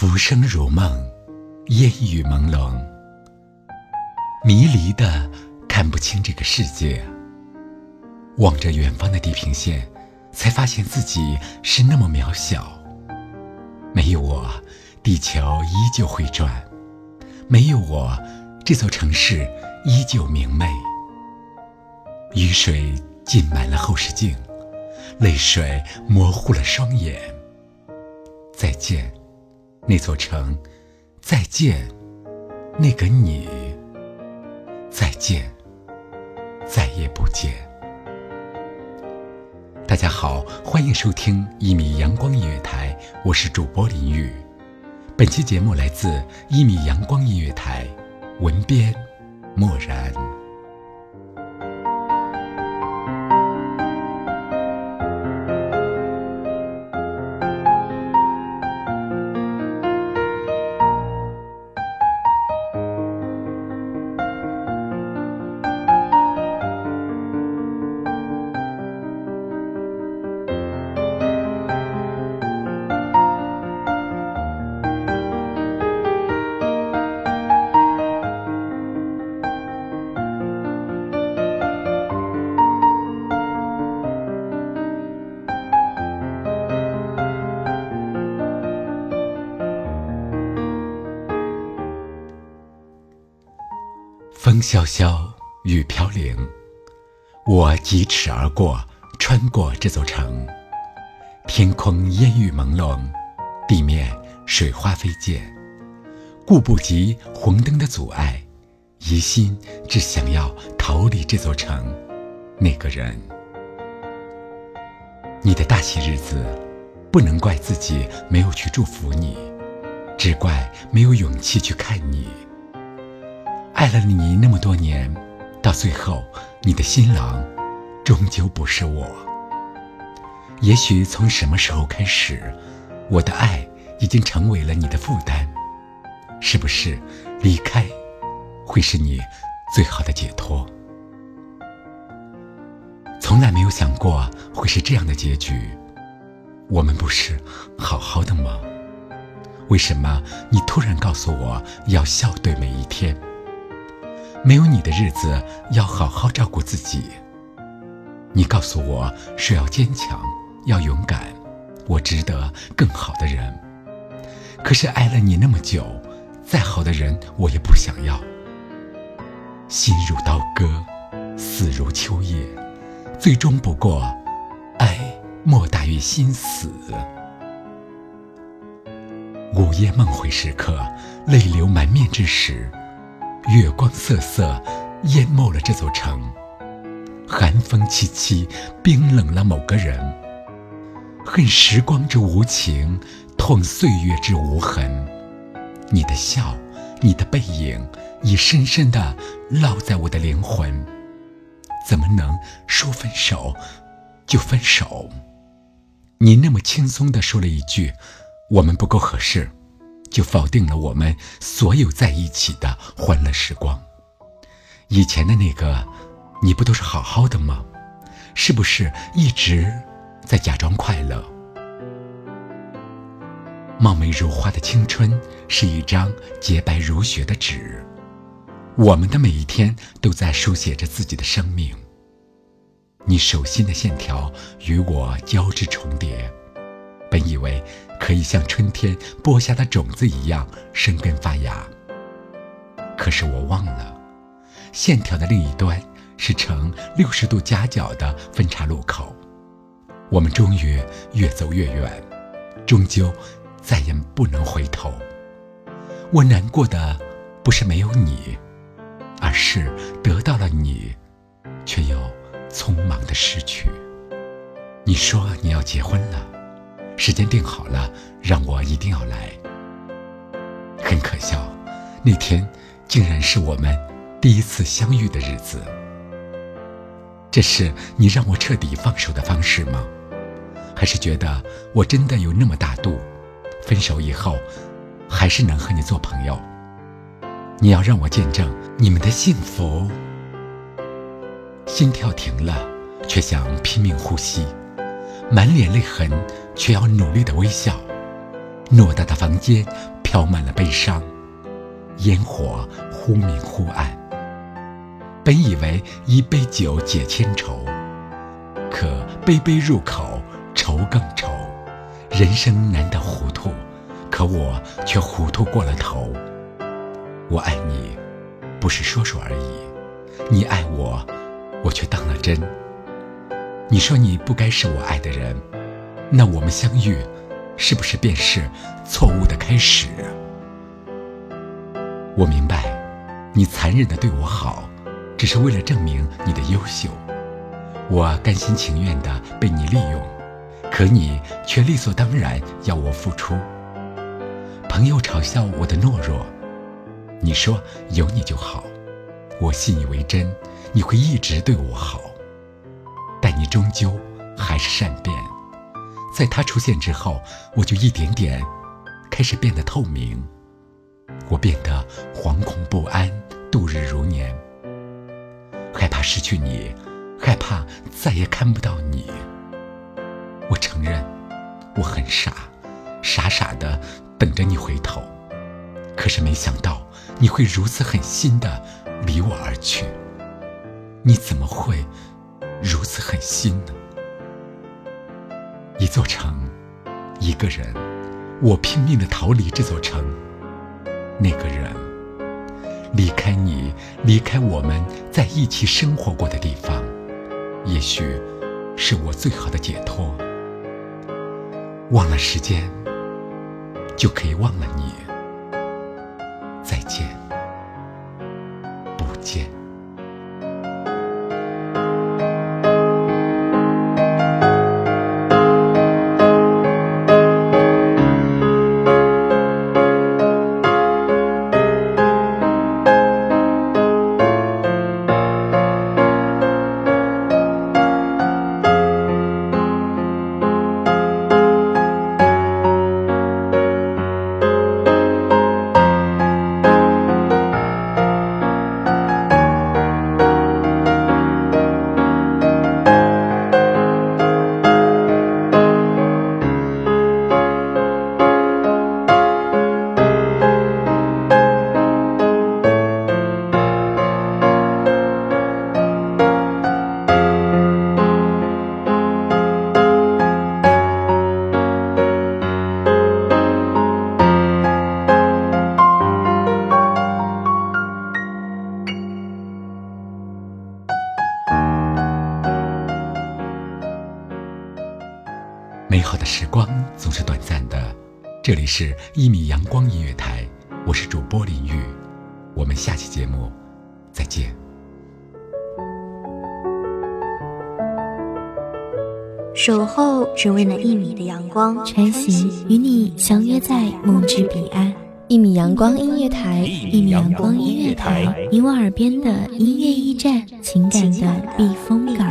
浮生如梦，烟雨朦胧，迷离的看不清这个世界。望着远方的地平线，才发现自己是那么渺小。没有我，地球依旧会转；没有我，这座城市依旧明媚。雨水浸满了后视镜，泪水模糊了双眼。再见。那座城，再见，那个你，再见，再也不见。大家好，欢迎收听一米阳光音乐台，我是主播林玉。本期节目来自一米阳光音乐台，文编墨然。风萧萧，雨飘零，我疾驰而过，穿过这座城。天空烟雨朦胧，地面水花飞溅，顾不及红灯的阻碍，一心只想要逃离这座城。那个人，你的大喜日子，不能怪自己没有去祝福你，只怪没有勇气去看你。爱了你那么多年，到最后，你的新郎终究不是我。也许从什么时候开始，我的爱已经成为了你的负担。是不是离开会是你最好的解脱？从来没有想过会是这样的结局。我们不是好好的吗？为什么你突然告诉我要笑对每一天？没有你的日子，要好好照顾自己。你告诉我是要坚强，要勇敢，我值得更好的人。可是爱了你那么久，再好的人我也不想要。心如刀割，死如秋叶，最终不过，爱莫大于心死。午夜梦回时刻，泪流满面之时。月光瑟瑟，淹没了这座城；寒风凄凄，冰冷了某个人。恨时光之无情，痛岁月之无痕。你的笑，你的背影，已深深地烙在我的灵魂。怎么能说分手就分手？你那么轻松地说了一句：“我们不够合适。”就否定了我们所有在一起的欢乐时光。以前的那个，你不都是好好的吗？是不是一直在假装快乐？貌美如花的青春是一张洁白如雪的纸，我们的每一天都在书写着自己的生命。你手心的线条与我交织重叠，本以为可以像春天播下的种子一样生根发芽。可是我忘了，线条的另一端是呈六十度夹角的分岔路口。我们终于越走越远，终究再也不能回头。我难过的不是没有你，而是得到了你，却又匆忙的失去。你说你要结婚了，时间定好了，让我一定要来。很可笑，那天。竟然是我们第一次相遇的日子。这是你让我彻底放手的方式吗？还是觉得我真的有那么大度，分手以后还是能和你做朋友？你要让我见证你们的幸福。心跳停了，却想拼命呼吸；满脸泪痕，却要努力的微笑。偌大的房间飘满了悲伤。烟火忽明忽暗，本以为一杯酒解千愁，可杯杯入口，愁更愁。人生难得糊涂，可我却糊涂过了头。我爱你，不是说说而已；你爱我，我却当了真。你说你不该是我爱的人，那我们相遇，是不是便是错误的开始？我明白，你残忍的对我好，只是为了证明你的优秀。我甘心情愿的被你利用，可你却理所当然要我付出。朋友嘲笑我的懦弱，你说有你就好，我信以为真，你会一直对我好。终究还是善变，在他出现之后，我就一点点开始变得透明。我变得惶恐不安，度日如年，害怕失去你，害怕再也看不到你。我承认，我很傻，傻傻的等着你回头，可是没想到你会如此狠心的离我而去。你怎么会如此狠心呢？一座城，一个人，我拼命的逃离这座城。那个人离开你，离开我们在一起生活过的地方，也许是我最好的解脱。忘了时间，就可以忘了你。美好的时光总是短暂的，这里是《一米阳光音乐台》，我是主播林玉，我们下期节目再见。守候只为那一米的阳光，穿行与你相约在梦之彼岸。一米阳光音乐台，一米阳光音乐台，你我耳边的音乐驿站，情感的避风港。